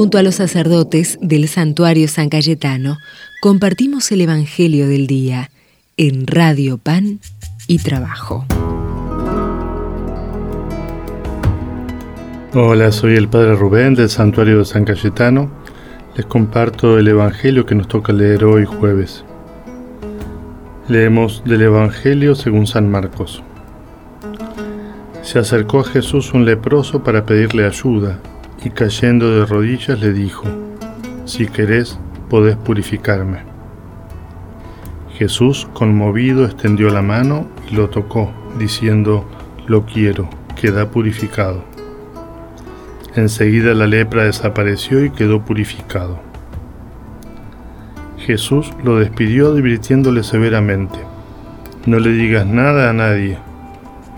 Junto a los sacerdotes del santuario San Cayetano, compartimos el Evangelio del Día en Radio Pan y Trabajo. Hola, soy el Padre Rubén del Santuario de San Cayetano. Les comparto el Evangelio que nos toca leer hoy jueves. Leemos del Evangelio según San Marcos. Se acercó a Jesús un leproso para pedirle ayuda y cayendo de rodillas le dijo, Si querés, podés purificarme. Jesús, conmovido, extendió la mano y lo tocó, diciendo, Lo quiero, queda purificado. Enseguida la lepra desapareció y quedó purificado. Jesús lo despidió advirtiéndole severamente, No le digas nada a nadie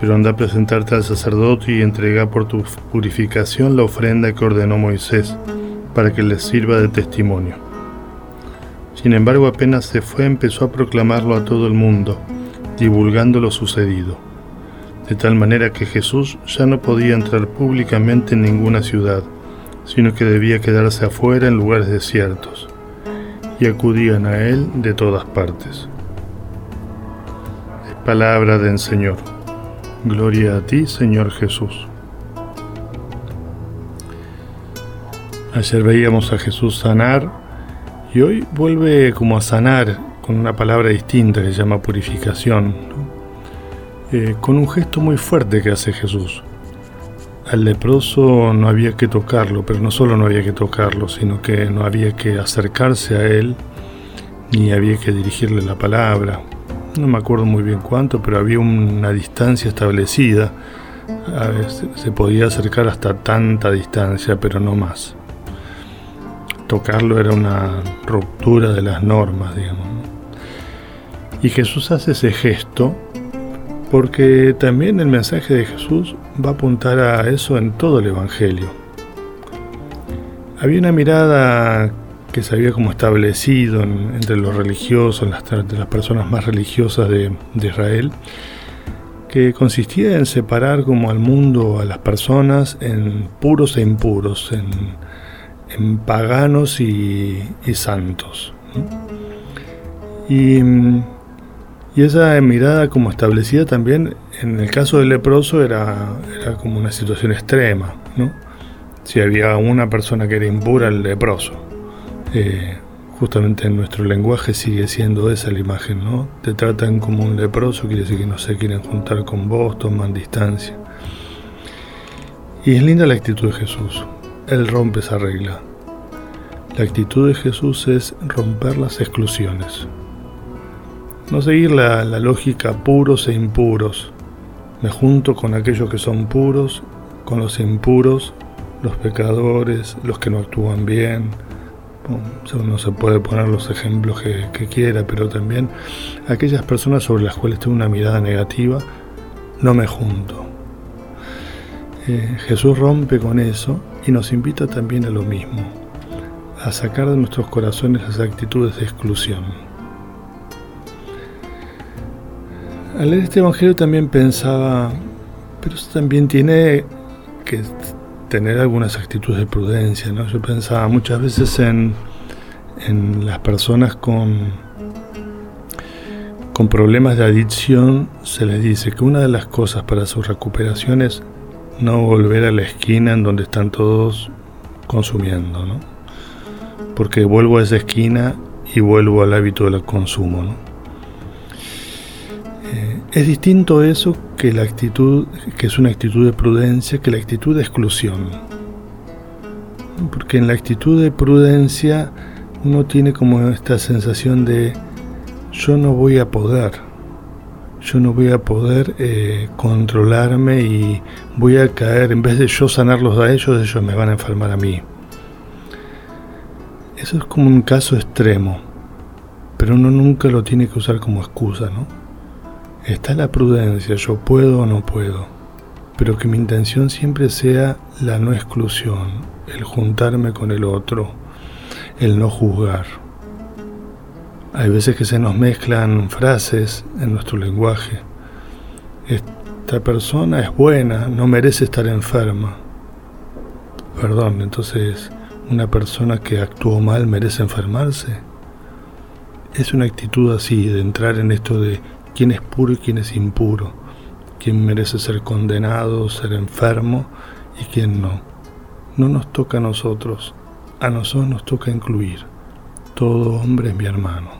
pero anda a presentarte al sacerdote y entrega por tu purificación la ofrenda que ordenó Moisés, para que les sirva de testimonio. Sin embargo, apenas se fue, empezó a proclamarlo a todo el mundo, divulgando lo sucedido, de tal manera que Jesús ya no podía entrar públicamente en ninguna ciudad, sino que debía quedarse afuera en lugares desiertos, y acudían a él de todas partes. Es palabra del Señor. Gloria a ti, Señor Jesús. Ayer veíamos a Jesús sanar y hoy vuelve como a sanar con una palabra distinta que se llama purificación, eh, con un gesto muy fuerte que hace Jesús. Al leproso no había que tocarlo, pero no solo no había que tocarlo, sino que no había que acercarse a él, ni había que dirigirle la palabra, no me acuerdo muy bien cuánto, pero había una distancia establecida. A veces se podía acercar hasta tanta distancia, pero no más. Tocarlo era una ruptura de las normas, digamos. Y Jesús hace ese gesto porque también el mensaje de Jesús va a apuntar a eso en todo el Evangelio. Había una mirada que se había como establecido entre los religiosos, las, las personas más religiosas de, Israel, que consistía en separar como al mundo, a las personas, en puros e impuros, en, paganos y, santos. Y, esa mirada como establecida también, en el caso del leproso, era, era como una situación extrema. ¿no? Si había una persona que era impura, el leproso eh, justamente en nuestro lenguaje sigue siendo esa la imagen, ¿no? Te tratan como un leproso, quiere decir que no se quieren juntar con vos, toman distancia. Y es linda la actitud de Jesús. Él rompe esa regla. La actitud de Jesús es romper las exclusiones. No seguir la, la lógica puros e impuros. Me junto con aquellos que son puros, con los impuros, los pecadores, los que no actúan bien, uno se puede poner los ejemplos que, quiera, pero también aquellas personas sobre las cuales tengo una mirada negativa, no me junto. Eh, Jesús rompe con eso y nos invita también a lo mismo, a sacar de nuestros corazones las actitudes de exclusión. Al leer este Evangelio también pensaba, pero eso también tiene que tener algunas actitudes de prudencia. ¿no? Yo pensaba muchas veces en, en las personas con, con problemas de adicción, se les dice que una de las cosas para su recuperación es no volver a la esquina en donde están todos consumiendo, ¿no? porque vuelvo a esa esquina y vuelvo al hábito del consumo. ¿no? Es distinto eso que la actitud, que es una actitud de prudencia, que la actitud de exclusión. Porque en la actitud de prudencia uno tiene como esta sensación de yo no voy a poder, yo no voy a poder eh, controlarme y voy a caer, en vez de yo sanarlos a ellos, ellos me van a enfermar a mí. Eso es como un caso extremo, pero uno nunca lo tiene que usar como excusa, ¿no? Está la prudencia, yo puedo o no puedo, pero que mi intención siempre sea la no exclusión, el juntarme con el otro, el no juzgar. Hay veces que se nos mezclan frases en nuestro lenguaje. Esta persona es buena, no merece estar enferma. Perdón, entonces una persona que actuó mal merece enfermarse? Es una actitud así, de entrar en esto de quién es puro y quién es impuro, quién merece ser condenado, ser enfermo y quién no. No nos toca a nosotros, a nosotros nos toca incluir. Todo hombre es mi hermano.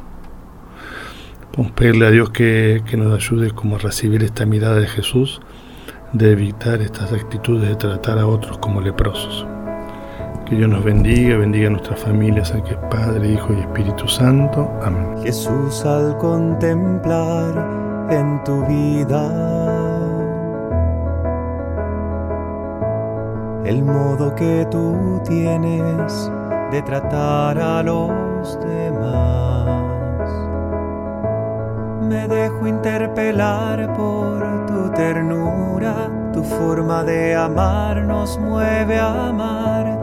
Podemos pedirle a Dios que, que nos ayude como a recibir esta mirada de Jesús, de evitar estas actitudes de tratar a otros como leprosos. Que Dios nos bendiga, bendiga a nuestras familias, al que es Padre, Hijo y Espíritu Santo. Amén. Jesús, al contemplar en tu vida el modo que tú tienes de tratar a los demás, me dejo interpelar por tu ternura, tu forma de amar nos mueve a amar